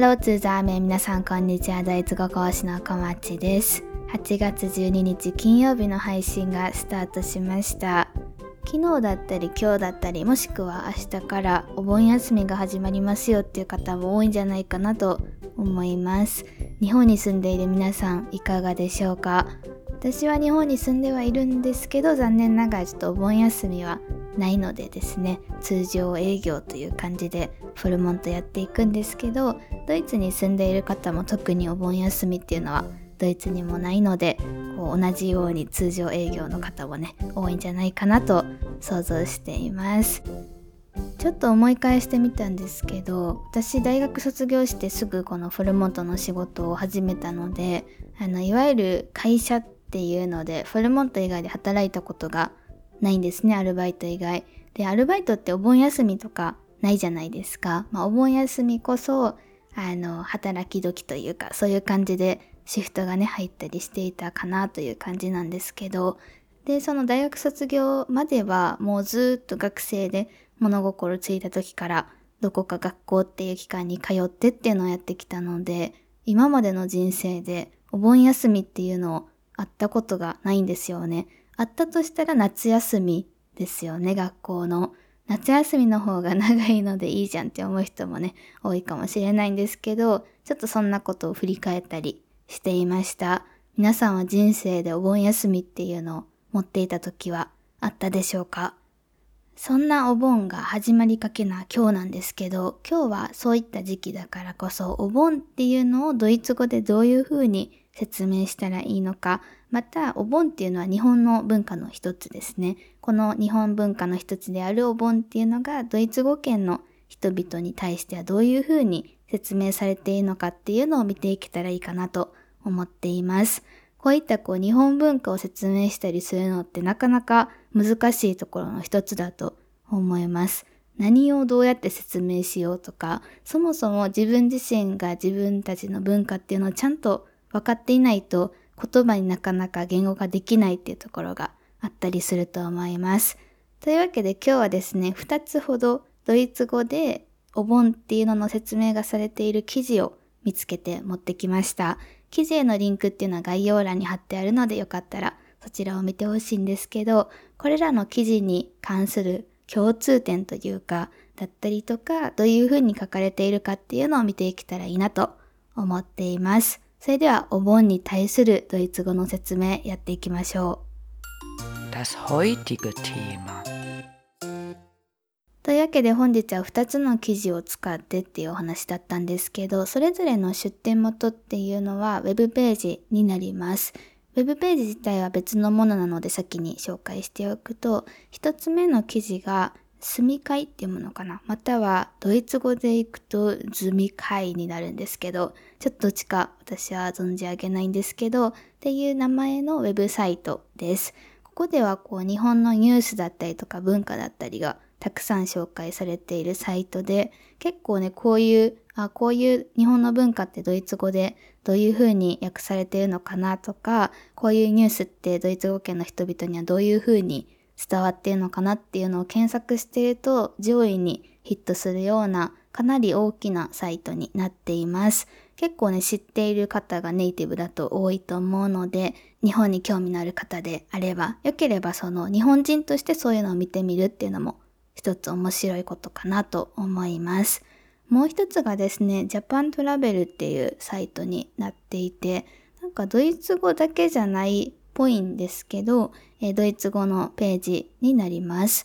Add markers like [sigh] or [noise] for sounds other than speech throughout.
ハローツーザーメン皆さんこんにちは。ドイツ語講師の小町です。8月12日金曜日の配信がスタートしました。昨日だったり今日だったりもしくは明日からお盆休みが始まりますよっていう方も多いんじゃないかなと思います。日本に住んでいる皆さんいかがでしょうか？私は日本に住んではいるんですけど残念ながらちょっとお盆休みはないのでですね通常営業という感じでフルモントやっていくんですけどドイツに住んでいる方も特にお盆休みっていうのはドイツにもないのでこう同じように通常営業の方もね多いんじゃないかなと想像しています。ちょっと思い返してみたんですけど私大学卒業してすぐこのフルモントの仕事を始めたのであのいわゆる会社っていうのでフルモント以外で働いたことがないんですね、アルバイト以外。で、アルバイトってお盆休みとかないじゃないですか。まあ、お盆休みこそ、あの、働き時というか、そういう感じでシフトがね、入ったりしていたかなという感じなんですけど、で、その大学卒業まではもうずっと学生で物心ついた時からどこか学校っていう機関に通ってっていうのをやってきたので、今までの人生でお盆休みっていうのをあったことがないんですよね。あったとしたら夏休みですよね、学校の。夏休みの方が [laughs] 長いのでいいじゃんって思う人もね、多いかもしれないんですけど、ちょっとそんなことを振り返ったりしていました。皆さんは人生でお盆休みっていうのを持っていた時はあったでしょうか？そんなお盆が始まりかけな今日なんですけど、今日はそういった時期だからこそ、お盆っていうのをドイツ語でどういう風に説明したらいいのか、またお盆っていうのは日本の文化の一つですね。この日本文化の一つであるお盆っていうのがドイツ語圏の人々に対してはどういうふうに説明されているのかっていうのを見ていけたらいいかなと思っています。こういったこう日本文化を説明したりするのってなかなか難しいところの一つだと思います。何をどうやって説明しようとか、そもそも自分自身が自分たちの文化っていうのをちゃんと分かっていないと言葉になかなか言語化できないっていうところがあったりすると思います。というわけで今日はですね、2つほどドイツ語でお盆っていうのの説明がされている記事を見つけて持ってきました。記事へのリンクっていうのは概要欄に貼ってあるのでよかったらそちらを見てほしいんですけど、これらの記事に関する共通点というか、だったりとか、どういうふうに書かれているかっていうのを見ていけたらいいなと思っています。それではお盆に対するドイツ語の説明やっていきましょう。Das heutige Thema というわけで本日は2つの記事を使ってっていうお話だったんですけど、それぞれの出典元っていうのは Web ページになります。Web ページ自体は別のものなので先に紹介しておくと、1つ目の記事が住み会っていうものかな？またはドイツ語でいくとズミ会になるんですけど、ちょっとどっちか私は存じ上げないんですけど、っていう名前のウェブサイトです。ここではこう日本のニュースだったりとか文化だったりがたくさん紹介されているサイトで、結構ね、こういう、あ、こういう日本の文化ってドイツ語でどういう風に訳されているのかなとか、こういうニュースってドイツ語圏の人々にはどういう風に伝わっているのかなっていうのを検索していると上位にヒットするようなかなり大きなサイトになっています。結構ね、知っている方がネイティブだと多いと思うので、日本に興味のある方であれば、良ければその日本人としてそういうのを見てみるっていうのも一つ面白いことかなと思います。もう一つがですね、ジャパントラベルっていうサイトになっていて、なんかドイツ語だけじゃないぽいんですけど、えドイツ語のページになります。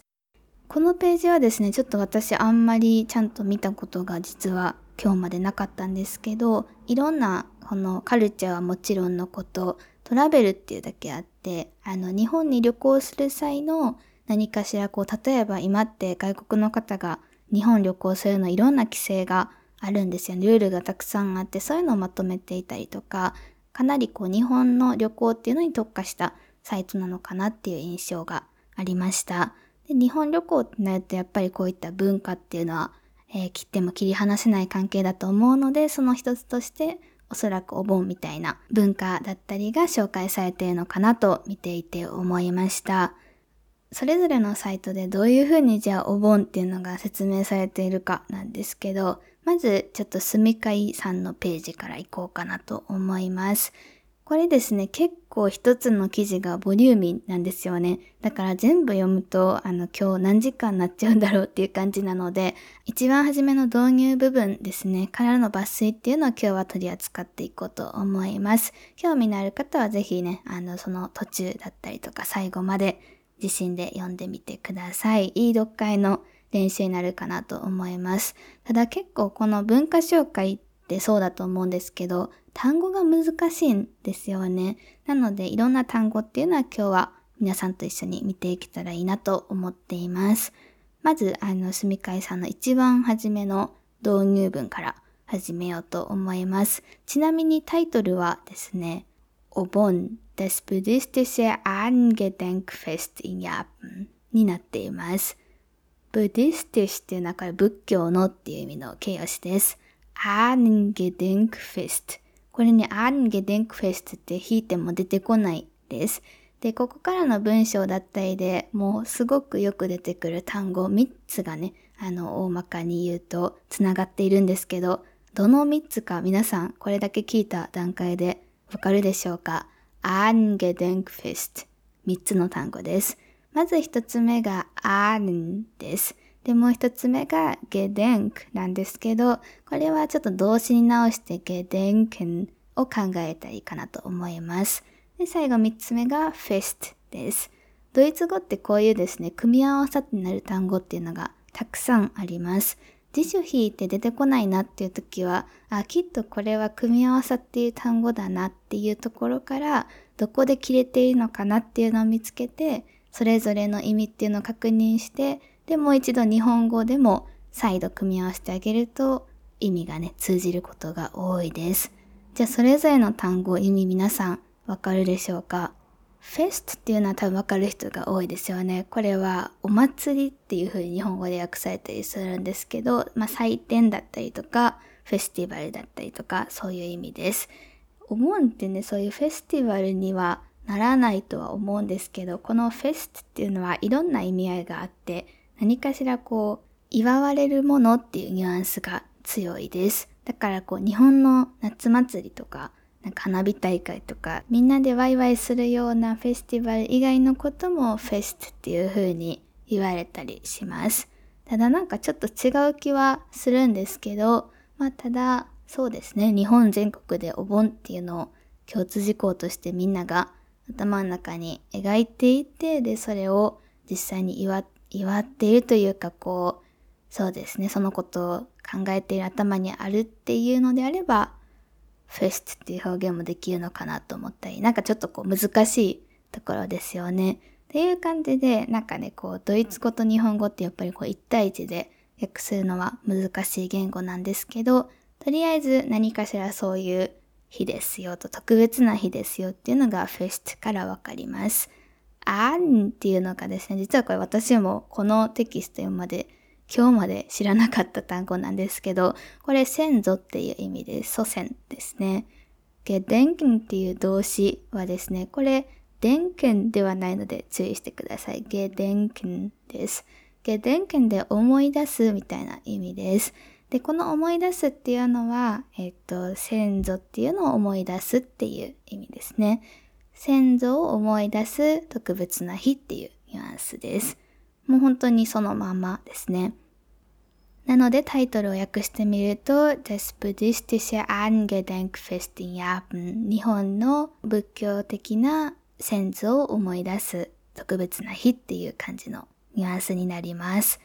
このページはですね、ちょっと私あんまりちゃんと見たことが実は今日までなかったんですけど、いろんなこのカルチャーはもちろんのこと、トラベルっていうだけあって、あの日本に旅行する際の何かしらこう、例えば今って外国の方が日本旅行するのいろんな規制があるんですよね。ルールがたくさんあって、そういうのをまとめていたりとか、かなりこう日本の旅行っていうのに特化したサイトなのかなっていう印象がありました。で日本旅行ってなるとやっぱりこういった文化っていうのは、えー、切っても切り離せない関係だと思うのでその一つとしておそらくお盆みたいな文化だったりが紹介されているのかなと見ていて思いました。それぞれのサイトでどういうふうにじゃあお盆っていうのが説明されているかなんですけど、まずちょっと住みかいさんのページから行こうかなと思います。これですね、結構一つの記事がボリューミーなんですよね。だから全部読むと、あの、今日何時間なっちゃうんだろうっていう感じなので、一番初めの導入部分ですね、からの抜粋っていうのを今日は取り扱っていこうと思います。興味のある方はぜひね、あの、その途中だったりとか最後まで自身で読んでみてください。いい読解の練習になるかなと思います。ただ結構この文化紹介ってそうだと思うんですけど、単語が難しいんですよね。なのでいろんな単語っていうのは今日は皆さんと一緒に見ていけたらいいなと思っています。まず、あの、すみかいさんの一番初めの導入文から始めようと思います。ちなみにタイトルはですね、お盆 das buddhistische Angedenkfest in Japan になっています。ブディスティシっていうのはこれ仏教のっていう意味の形容詞です。Angedenkfest これにアンゲデンクフェストって引いても出てこないです。で、ここからの文章だったりでもうすごくよく出てくる単語3つがね、あの、大まかに言うと繋がっているんですけど、どの3つか皆さんこれだけ聞いた段階でわかるでしょうか？アンゲデンクフェスト。3つの単語です。まず1つ目がアーンです。で、もう一つ目がゲデンクなんですけど、これはちょっと動詞に直してゲデンケンを考えたらいいかなと思います。で、最後三つ目がフェストです。ドイツ語ってこういうですね、組み合わさってなる単語っていうのがたくさんあります。辞書引いて出てこないなっていう時は、あ、きっとこれは組み合わさっていう単語だなっていうところから、どこで切れているのかなっていうのを見つけて、それぞれの意味っていうのを確認して、で、もう一度日本語でも再度組み合わせてあげると意味がね、通じることが多いです。じゃあそれぞれの単語、意味皆さんわかるでしょうか？フェストっていうのは多分わかる人が多いですよね。これはお祭りっていう風に日本語で訳されたりするんですけど、まあ祭典だったりとか、フェスティバルだったりとか、そういう意味です。お盆ってね、そういうフェスティバルにはならないとは思うんですけど、このフェストっていうのはいろんな意味合いがあって、何かしらこう、祝われるものっていうニュアンスが強いです。だからこう、日本の夏祭りとか、なんか花火大会とか、みんなでワイワイするようなフェスティバル以外のこともフェストっていう風に言われたりします。ただなんかちょっと違う気はするんですけど、まあただ、そうですね、日本全国でお盆っていうのを共通事項としてみんなが頭の中に描いていて、で、それを実際に祝祝っているというかこう、そうですね、そのことを考えている頭にあるっていうのであれば、フェストっていう表現もできるのかなと思ったり、なんかちょっとこう難しいところですよね。っていう感じで、なんかね、こう、ドイツ語と日本語ってやっぱりこう1対1で訳するのは難しい言語なんですけど、とりあえず何かしらそういう日ですよと、特別な日ですよっていうのがフェストからわかります。あんっていうのがですね、実はこれ私もこのテキスト読まで今日まで知らなかった単語なんですけど、これ先祖っていう意味で祖先ですね。ゲデンケンっていう動詞はですね、これ、デンケンではないので注意してください。ゲデンケンです。ゲデンケンで思い出すみたいな意味です。で、この思い出すっていうのは、えっと、先祖っていうのを思い出すっていう意味ですね。先祖を思い出す特別な日っていうニュアンスです。もう本当にそのままですね。なのでタイトルを訳してみると Das Buddhistische Angedenkfest in Japan 日本の仏教的な先祖を思い出す特別な日っていう感じのニュアンスになります。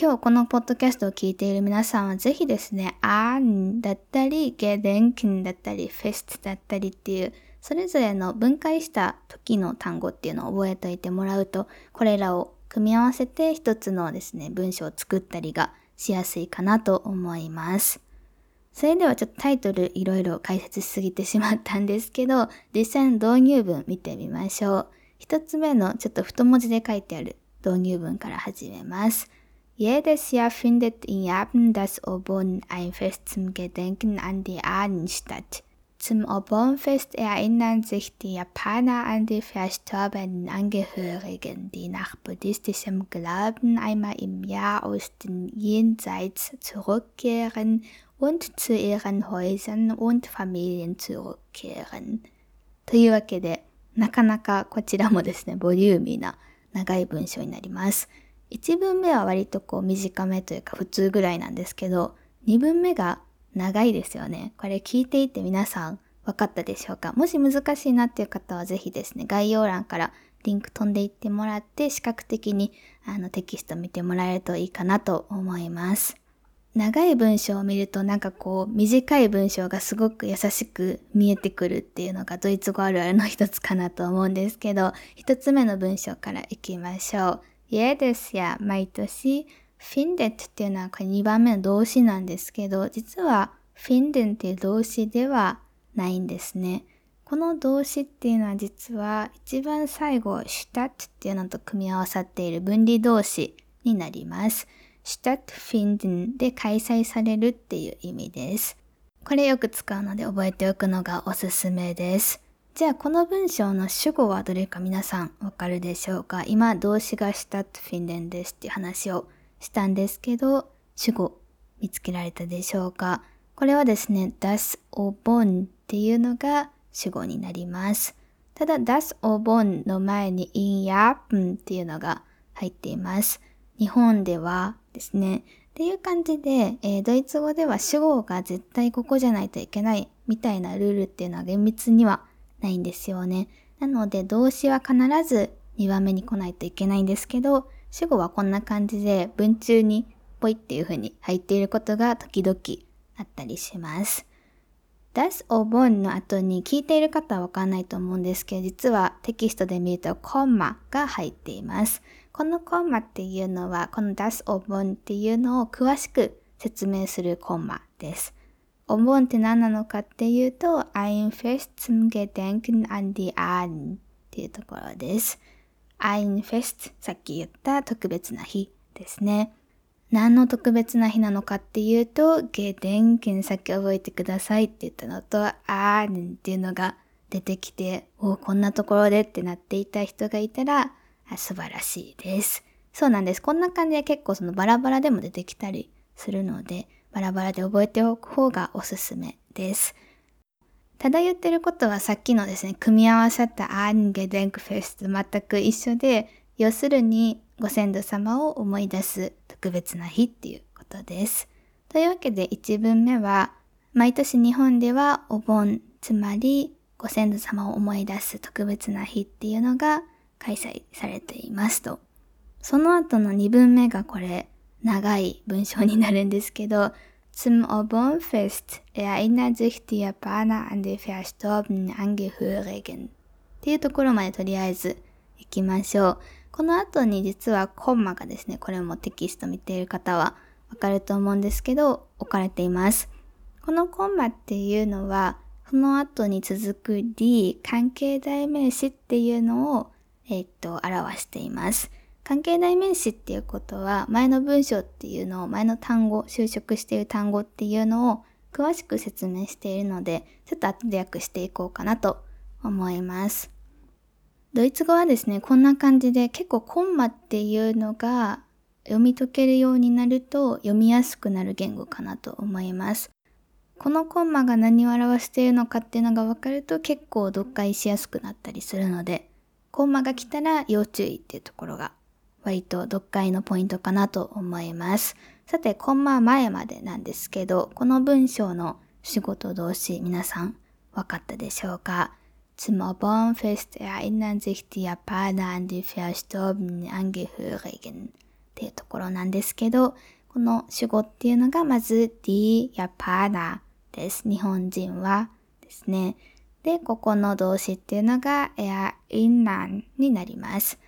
今日このポッドキャストを聞いている皆さんはぜひですね、アンだったり、ゲデンキンだったり、フェストだったりっていうそれぞれの分解した時の単語っていうのを覚えておいてもらうと、これらを組み合わせて一つのですね、文章を作ったりがしやすいかなと思います。それではちょっとタイトルいろいろ解説しすぎてしまったんですけど、実際の導入文見てみましょう。一つ目のちょっと太文字で書いてある導入文から始めます。Jedes Jahr findet in Japan das Obon ein Fest zum Gedenken an die Ahnen statt. Zum Obonfest erinnern sich die Japaner an die verstorbenen Angehörigen, die nach buddhistischem Glauben einmal im Jahr aus den Jenseits zurückkehren und zu ihren Häusern und Familien zurückkehren. というわけで、なかなかこちらもですね、ボリューミーな長い文章になります。1文目は割とこう短めというか普通ぐらいなんですけど、2文目が 長いですよね。これ聞いていて皆さん分かったでしょうか？もし難しいなっていう方はぜひですね、概要欄からリンク飛んでいってもらって視覚的にあのテキスト見てもらえるといいかなと思います。長い文章を見るとなんかこう短い文章がすごく優しく見えてくるっていうのがドイツ語あるあるの一つかなと思うんですけど、一つ目の文章からいきましょう。jedes Jahr 毎年 findet っていうのはこれ2番目の動詞なんですけど、実は finden っていう動詞ではないんですね。この動詞っていうのは実は一番最後 statt っていうのと組み合わさっている分離動詞になります。stattfinden で開催されるっていう意味です。これよく使うので覚えておくのがおすすめです。じゃあこの文章の主語はどれか皆さんわかるでしょうか？今動詞が stattfinden ですっていう話をしたんですけど、主語見つけられたでしょうか？これはですね、das o b っていうのが主語になります。ただ、das o b の前に in japan っていうのが入っています。日本ではですね。っていう感じで、えー、ドイツ語では主語が絶対ここじゃないといけないみたいなルールっていうのは厳密にはないんですよね。なので動詞は必ず2番目に来ないといけないんですけど、主語はこんな感じで文中にポイっていう風に入っていることが時々あったりします。das o b o の後に聞いている方はわかんないと思うんですけど、実はテキストで見るとコンマが入っています。このコンマっていうのは、この das o b o っていうのを詳しく説明するコンマです。お盆って何なのかっていうと、ein Fest zum Gedenken an die Ahnen っていうところです。Ein Fest さっき言った特別な日ですね。何の特別な日なのかっていうと、ゲーデンケンさっき覚えてくださいって言ったのと、あーんっていうのが出てきて、おこんなところでってなっていた人がいたら、あ素晴らしいです。そうなんです。こんな感じで結構そのバラバラでも出てきたりするので、バラバラで覚えておく方がおすすめです。ただ言ってることはさっきのですね、組み合わさったアンゲデンクフェスと全く一緒で、要するにご先祖様を思い出す特別な日っていうことです。というわけで1文目は、毎年日本ではお盆、つまりご先祖様を思い出す特別な日っていうのが開催されていますと。その後の2文目がこれ長い文章になるんですけど、Zum Obonfest erinnert sich die Japaner an die verstorbenen Angehörigen っていうところまでとりあえず行きましょう。この後に実はコンマがですね、これもテキスト見ている方はわかると思うんですけど、置かれています。このコンマっていうのは、その後に続く D 関係代名詞っていうのを、えっと、表しています。関係代名詞っていうことは、前の文章っていうのを、前の単語、就職している単語っていうのを詳しく説明しているので、ちょっと後で訳していこうかなと思います。ドイツ語はですね、こんな感じで結構コンマっていうのが読み解けるようになると読みやすくなる言語かなと思います。このコンマが何を表しているのかっていうのが分かると結構読解しやすくなったりするので、コンマが来たら要注意っていうところが割と読解のポイントかなと思います。さて、コンマ前までなんですけど、この文章の仕事動詞皆さん分かったでしょうか？Zum Obernfest erinnern sich die Japaner an die verstorbenen Angehörigen っていうところなんですけど、この主語っていうのがまず die Japaner です。日本人はですね。で、ここの動詞っていうのが erinnern になります。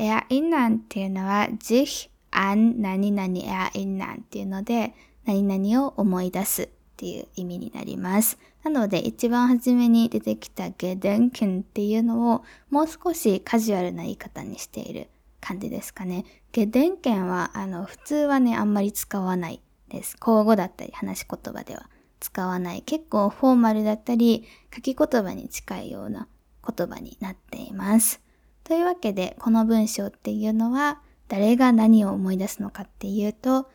Erinnern っていうのは sich an 何々 erinnern っていうので何々を思い出すっていう意味になります。なので一番初めに出てきた gedenken っていうのをもう少しカジュアルな言い方にしている感じですかね。gedenken はあの普通はねあんまり使わないです。口語だったり話し言葉では使わない結構フォーマルだったり書き言葉に近いような言葉になっています。というわけでこの文章っていうのは誰が何を思い出すのかっていうと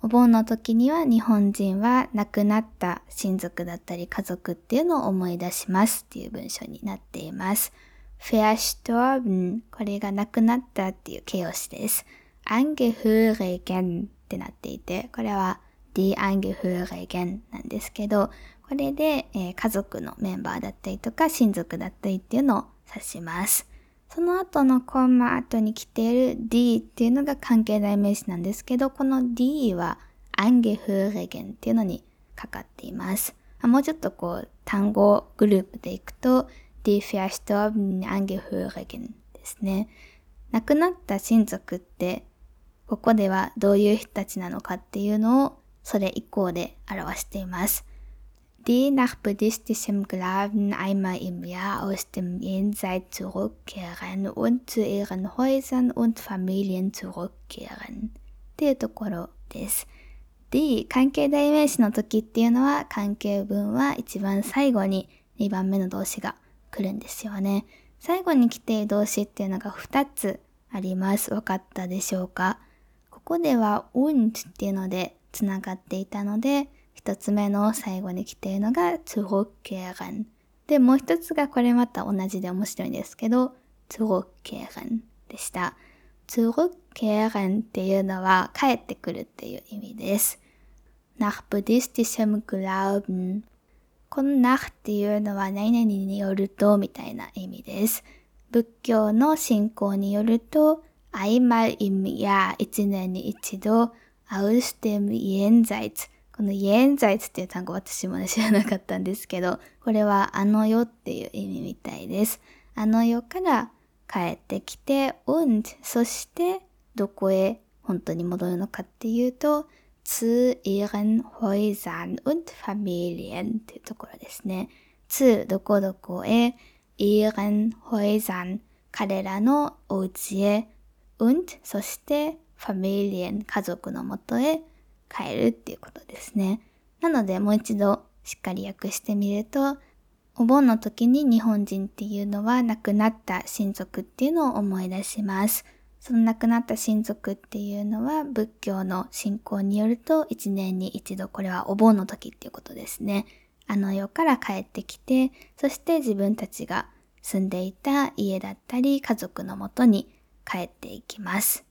お盆の時には日本人は亡くなった親族だったり家族っていうのを思い出しますっていう文章になっています。verstorben これが亡くなったっていう形容詞です。angehörigen ってなっていて、これは die angehörigen なんですけど、これで、えー、家族のメンバーだったりとか親族だったりっていうのを指します。その後のコンマ後に来ている D っていうのが関係代名詞なんですけど、この D は angehörigen っていうのにかかっています。もうちょっとこう単語グループでいくと die verstorbenen Angehörigen ですね。亡くなった親族ってここではどういう人たちなのかっていうのをそれ以降で表しています。Die nach buddhistischem Glauben einmal im Jahr aus dem Jenseits zurückkehren und zu ihren Häusern und Familien zurückkehren っていうところです。D、関係代名詞の時っていうのは関係文は一番最後に2番目の動詞が来るんですよね。最後に来ている動詞っていうのが2つあります。わかったでしょうかここでは und っていうのでつながっていたので、一つ目の最後に来ているのが、つごけがん。で、もう一つがこれまた同じで面白いんですけど、つごけがんでした。つごけがんっていうのは、帰ってくるっていう意味です。なっ buddhistischem Glauben。このなっていうのは、何々によるとみたいな意味です。仏教の信仰によると、曖昧意味や一年に一度、アウステム・イエンザイツ。このイエンザイツっていう単語私もね知らなかったんですけど、これはあの世っていう意味みたいです。あの世から帰ってきて、und そしてどこへ本当に戻るのかっていうと、zu ihren Häusern und Familien っていうところですね。zu どこどこへ、ihren Häusern 彼らのお家へ、und そして Familien 家族のもとへ変えるっていうことですね。なのでもう一度しっかり訳してみると、お盆の時に日本人っていうのは亡くなった親族っていうのを思い出します。その亡くなった親族っていうのは仏教の信仰によると一年に一度これはお盆の時っていうことですね。あの世から帰ってきて、そして自分たちが住んでいた家だったり家族のもとに帰っていきます。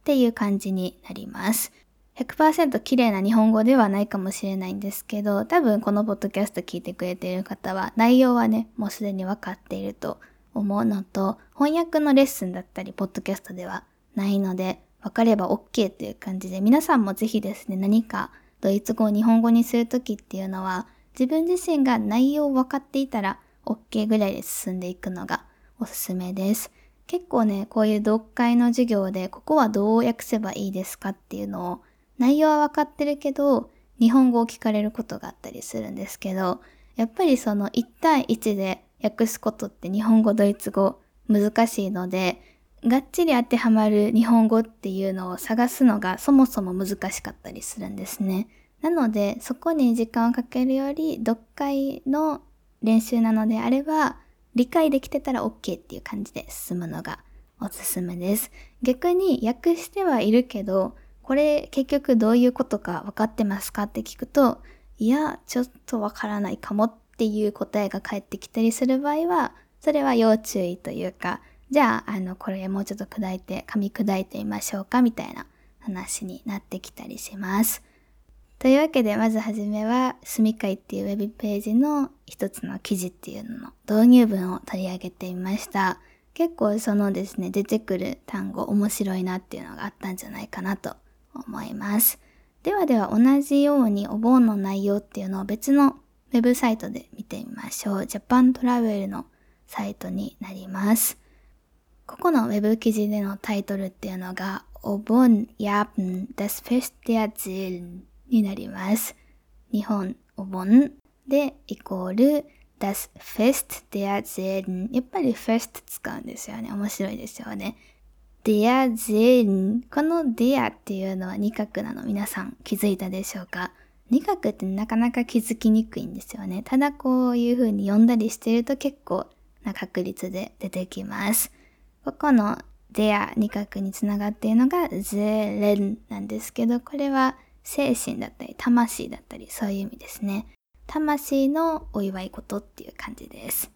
っていう感じになります。100%綺麗な日本語ではないかもしれないんですけど、多分このポッドキャスト聞いてくれている方は内容はね、もうすでに分かっていると思うのと、翻訳のレッスンだったり、ポッドキャストではないので、分かれば OK という感じで、皆さんもぜひですね、何かドイツ語を日本語にするときっていうのは、自分自身が内容を分かっていたら OK ぐらいで進んでいくのがおすすめです。結構ね、こういう読解の授業で、ここはどう訳せばいいですかっていうのを内容はわかってるけど、日本語を聞かれることがあったりするんですけど、やっぱりその1対1で訳すことって日本語、ドイツ語難しいので、がっちり当てはまる日本語っていうのを探すのがそもそも難しかったりするんですね。なので、そこに時間をかけるより、読解の練習なのであれば、理解できてたら OK っていう感じで進むのがおすすめです。逆に訳してはいるけど、これ結局どういうことか分かってますかって聞くと、いや、ちょっとわからないかもっていう答えが返ってきたりする場合は、それは要注意というか、じゃあ、あの、これもうちょっと砕いて、噛み砕いてみましょうかみたいな話になってきたりします。というわけで、まずはじめは、すみかいっていうウェブページの一つの記事っていうのの導入文を取り上げてみました。結構そのですね、出てくる単語面白いなっていうのがあったんじゃないかなと思います。ではでは同じようにお盆の内容っていうのを別のウェブサイトで見てみましょう。ジャパントラベルのサイトになります。ここのウェブ記事でのタイトルっていうのが、お盆やん das Fest der Seelen になります。日本お盆でイコール das Fest der Seelen やっぱり Fest 使うんですよね。面白いですよね。Der Seelen この der っていうのは二角なの？皆さん気づいたでしょうか？二画ってなかなか気づきにくいんですよね。ただこういう風に読んだりしてると結構な確率で出てきます。ここの der 二画につながっているのが zeren なんですけど、これは精神だったり魂だったりそういう意味ですね。魂のお祝い事っていう感じです。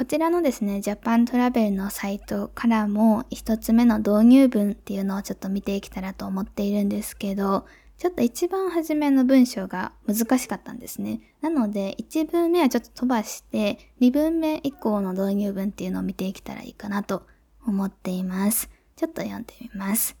こちらのですね、ジャパントラベルのサイトからも一つ目の導入文っていうのをちょっと見ていけたらと思っているんですけど、ちょっと一番初めの文章が難しかったんですね。なので、1文目はちょっと飛ばして、2文目以降の導入文っていうのを見ていけたらいいかなと思っています。ちょっと読んでみます。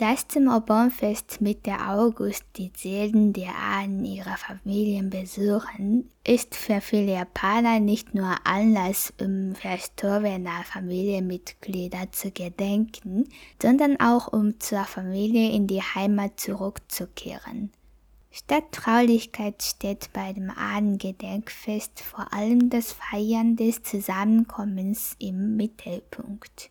Das zum Obernfest Mitte August die Seelen der Ahnen ihrer Familien besuchen, ist für viele Japaner nicht nur Anlass, um verstorbener Familienmitglieder zu gedenken, sondern auch um zur Familie in die Heimat zurückzukehren. Statt Traulichkeit steht bei dem Ahnengedenkfest vor allem das Feiern des Zusammenkommens im Mittelpunkt.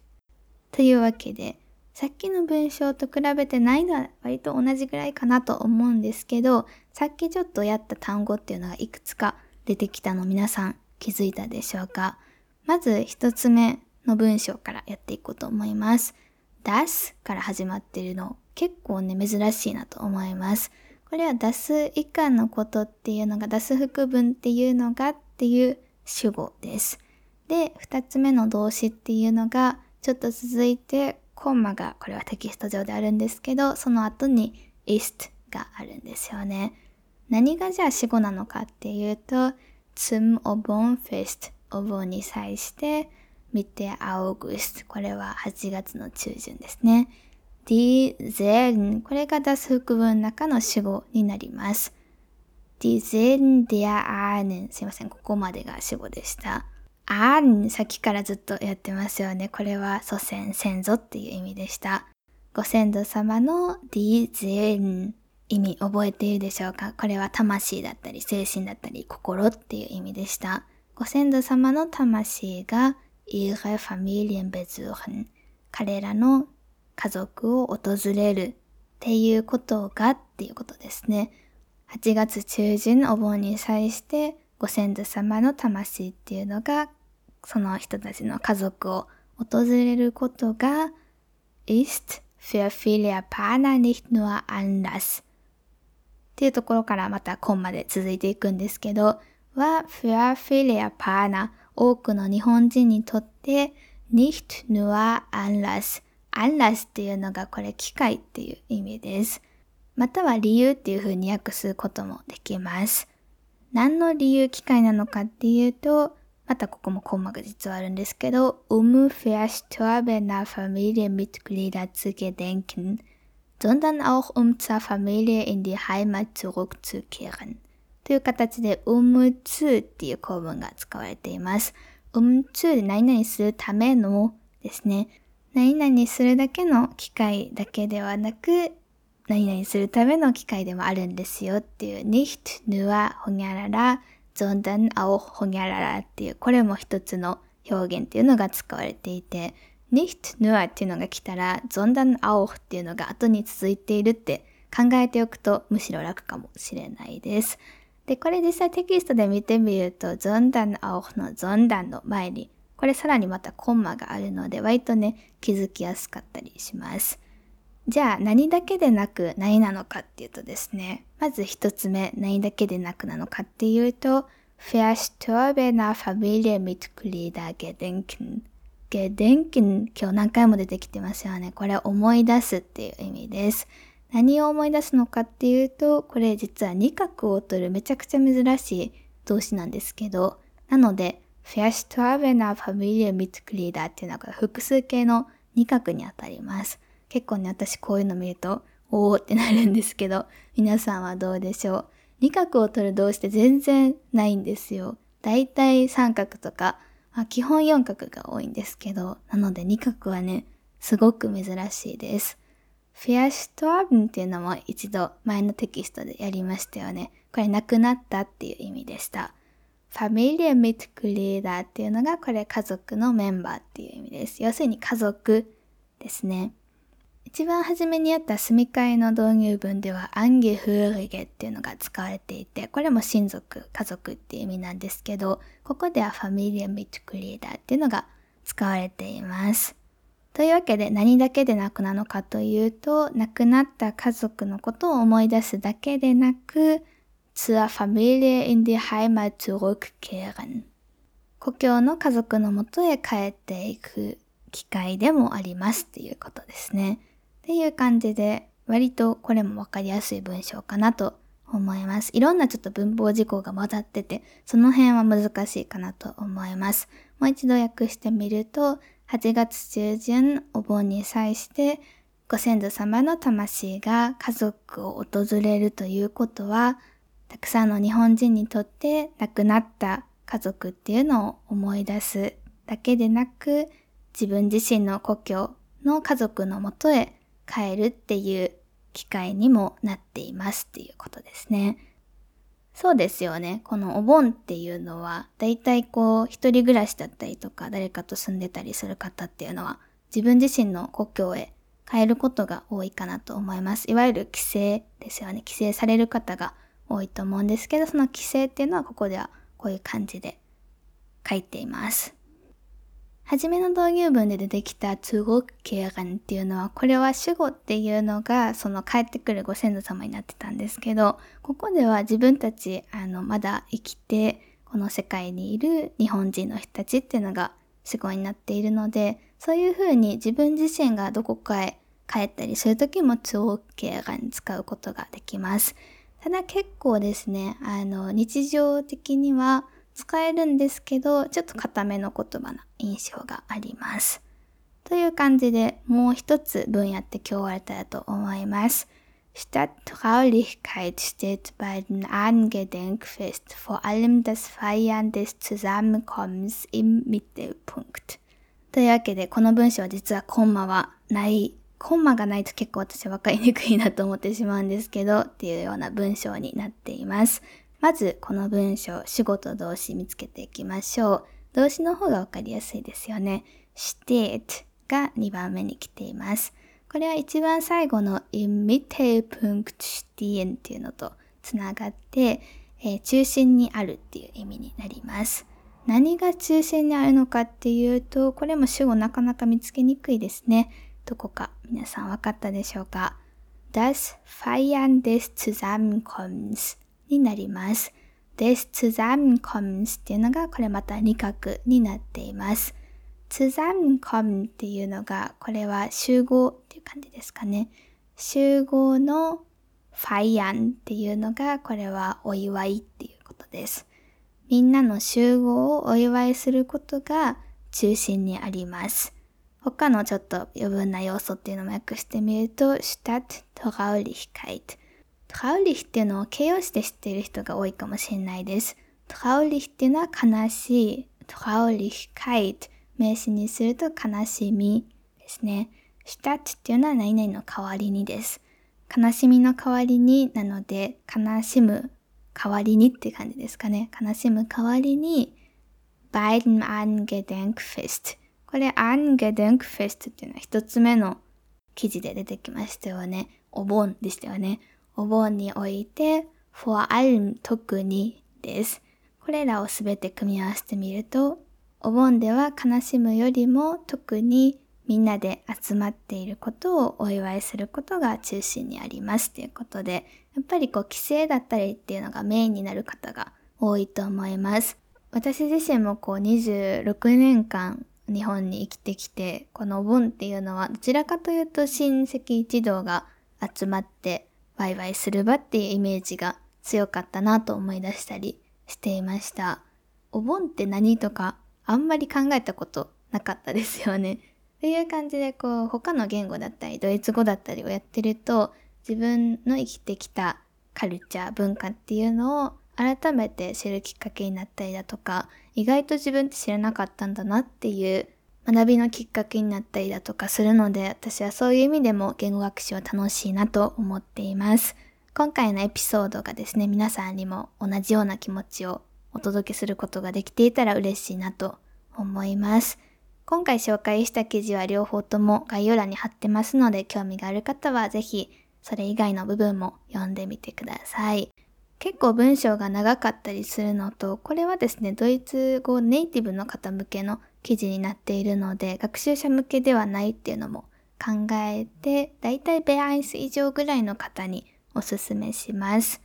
というわけで、 さっきの文章と比べて難易度は割と同じぐらいかなと思うんですけど、さっきちょっとやった単語っていうのがいくつか出てきたの皆さん気づいたでしょうか？まず一つ目の文章からやっていこうと思います。出すから始まってるの結構ね珍しいなと思います。これは出す以下のことっていうのが出す副文っていうのがっていう主語です。で、二つ目の動詞っていうのがちょっと続いてコンマがこれはテキスト上であるんですけど、その後に ist があるんですよね。何がじゃあ死語なのかっていうと、zum Obonfest お盆に際して Mitte August これは8月の中旬ですね。die Seelen これが出す副文の中の主語になります。die Seelen der Ahnen すいません、ここまでが主語でした。あーん、さっきからずっとやってますよね。これは祖先、先祖っていう意味でした。ご先祖様のディゼン意味覚えているでしょうか？これは魂だったり精神だったり心っていう意味でした。ご先祖様の魂が ihre Familien besuchen 彼らの家族を訪れるっていうことがっていうことですね。8月中旬お盆に際してご先祖様の魂っていうのがその人たちの家族を訪れることが ist für viele Japaner nicht nur Anlass っていうところからまたコンマで続いていくんですけどは für viele Japaner 多くの日本人にとって nicht nur Anlass Anlass っていうのがこれ機会っていう意味です。または理由っていう風に訳すこともできます。何の理由機会なのかっていうと、あとここも項目実はあるんですけど、ウムフェストアベナファミリアミトグリダツゲデンキン、sondern auch, um zur Familie in die Heimat zurückzukehren。という形で、ウっていう構文が使われています。 um zu で何々するためのですね、何々するだけの機会だけではなく、何々するための機会でもあるんですよっていう、nicht ほにゃらら、sondern auch ほにゃららっていう、これも一つの表現っていうのが使われていて、nicht nur っていうのが来たら、sondern auch っていうのが後に続いているって考えておくとむしろ楽かもしれないです。で、これ実際テキストで見てみると、sondern auch の sondern の前に、これさらにまたコンマがあるので、割とね、気づきやすかったりします。じゃあ何だけでなく何なのかっていうとですね、まず一つ目、何だけでなくなのかっていうと、verstorbener Familienmitglieder gedenken。gedenken 今日何回も出てきてますよね。これ思い出すっていう意味です。何を思い出すのかっていうと、これ実は二角を取るめちゃくちゃ珍しい動詞なんですけど、なので、verstorbener Familienmitglieder っていうのが複数形の二角にあたります。結構ね、私こういうの見ると、おーってなるんですけど、皆さんはどうでしょう？二角を取る動詞って全然ないんですよ。だいたい三角とか、まあ、基本四角が多いんですけど、なので二角はね、すごく珍しいです。フェアシュトアブンっていうのも一度前のテキストでやりましたよね。これ亡くなったっていう意味でした。ファミリアミットクリーダーっていうのがこれ家族のメンバーっていう意味です。要するに家族ですね。一番初めにあった住み替えの導入文ではアンゲフーリゲっていうのが使われていて、これも親族、家族っていう意味なんですけど、ここではファミリアミットクリーダーっていうのが使われています。というわけで何だけでなくなのかというと、亡くなった家族のことを思い出すだけでなく、zur Familie in die Heimat zurückkehren。故郷の家族のもとへ帰っていく機会でもありますっていうことですね。っていう感じで、割とこれもわかりやすい文章かなと思います。いろんなちょっと文法事項が混ざってて、その辺は難しいかなと思います。もう一度訳してみると、8月中旬お盆に際してご先祖様の魂が家族を訪れるということは、たくさんの日本人にとって亡くなった家族っていうのを思い出すだけでなく、自分自身の故郷の家族のもとへ帰るっていう機会にもなっていますっていうことですね。そうですよね。このお盆っていうのは、だいたいこう、一人暮らしだったりとか、誰かと住んでたりする方っていうのは、自分自身の故郷へ帰ることが多いかなと思います。いわゆる帰省ですよね。帰省される方が多いと思うんですけど、その帰省っていうのはここではこういう感じで書いています。はじめの導入文で出てきた通語形眼っていうのは、これは主語っていうのが、その帰ってくるご先祖様になってたんですけど、ここでは自分たち、あの、まだ生きて、この世界にいる日本人の人たちっていうのが主語になっているので、そういうふうに自分自身がどこかへ帰ったりするときも通語形眼使うことができます。ただ結構ですね、あの、日常的には使えるんですけど、ちょっと固めの言葉な印象があります。という感じでもう一つ文やって今日終われたらと思います。Statt Traulichkeit steht bei den Angedenkfest vor allem das Feiern des Zusammenkommens im Mittelpunkt. というわけで、この文章は実はコンマはない。コンマがないと結構私は分かりにくいなと思ってしまうんですけど、っていうような文章になっています。まずこの文章、主語と動詞見つけていきましょう。動詞の方がわかりやすいですよね。steht が2番目に来ています。これは一番最後の im Mittelpunkt stehen っていうのとつながって、えー、中心にあるっていう意味になります。何が中心にあるのかっていうと、これも主語なかなか見つけにくいですね。どこか皆さん分かったでしょうか？Das Feiern des Zusammenkommens になります。des Zusammenkommens っていうのがこれまた二角になっています。Zusammenkommen っていうのがこれは集合っていう感じですかね。集合のファイアンっていうのがこれはお祝いっていうことです。みんなの集合をお祝いすることが中心にあります。他のちょっと余分な要素っていうのも訳してみると、Stadt Traulichkeit トラウリヒっていうのを形容詞で知っている人が多いかもしれないです。トラウリヒっていうのは悲しい。トラウリヒカイト。名詞にすると悲しみですね。シュタッチっていうのは何々の代わりにです。悲しみの代わりになので、悲しむ代わりにって感じですかね。悲しむ代わりに、bei dem Angedenkfest。これ、Angedenkfest っていうのは一つ目の記事で出てきましたよね。お盆でしたよね。お盆において for allem 特にです。これらをすべて組み合わせてみると、お盆では悲しむよりも特にみんなで集まっていることをお祝いすることが中心にありますということで、やっぱりこう帰省だったりっていうのがメインになる方が多いと思います。私自身もこう26年間日本に生きてきて、このお盆っていうのはどちらかというと親戚一同が集まってワイワイする場っていうイメージが強かったなと思い出したりしていました。お盆って何とかあんまり考えたことなかったですよね。という感じでこう他の言語だったりドイツ語だったりをやってると自分の生きてきたカルチャー文化っていうのを改めて知るきっかけになったりだとか意外と自分って知らなかったんだなっていう学びのきっかけになったりだとかするので、私はそういう意味でも言語学習は楽しいなと思っています。今回のエピソードがですね、皆さんにも同じような気持ちをお届けすることができていたら嬉しいなと思います。今回紹介した記事は両方とも概要欄に貼ってますので興味がある方はぜひそれ以外の部分も読んでみてください。結構文章が長かったりするのと、これはですね、ドイツ語ネイティブの方向けの記事になっているので、学習者向けではないっていうのも考えて、だいたいベアイス以上ぐらいの方におすすめします。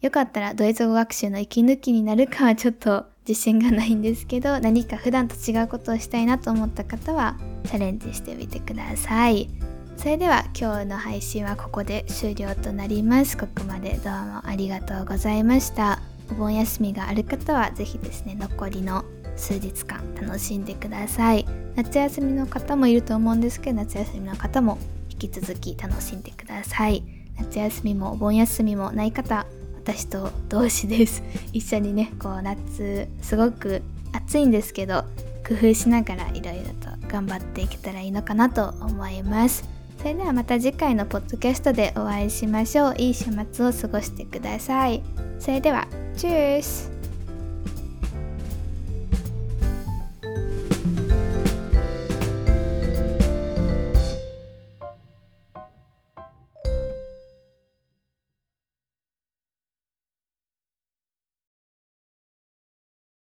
よかったらドイツ語学習の息抜きになるかはちょっと自信がないんですけど、[laughs] 何か普段と違うことをしたいなと思った方はチャレンジしてみてください。それでは今日の配信はここで終了となります。ここまでどうもありがとうございました。お盆休みがある方はぜひですね、残りの数日間楽しんでください。夏休みの方もいると思うんですけど、夏休みの方も引き続き楽しんでください。夏休みもお盆休みもない方、私と同志です。[laughs] 一緒にね、こう夏すごく暑いんですけど、工夫しながらいろいろと頑張っていけたらいいのかなと思います。それではまた次回のポッドキャストでお会いしましょう。いい週末を過ごしてください。それでは、チュース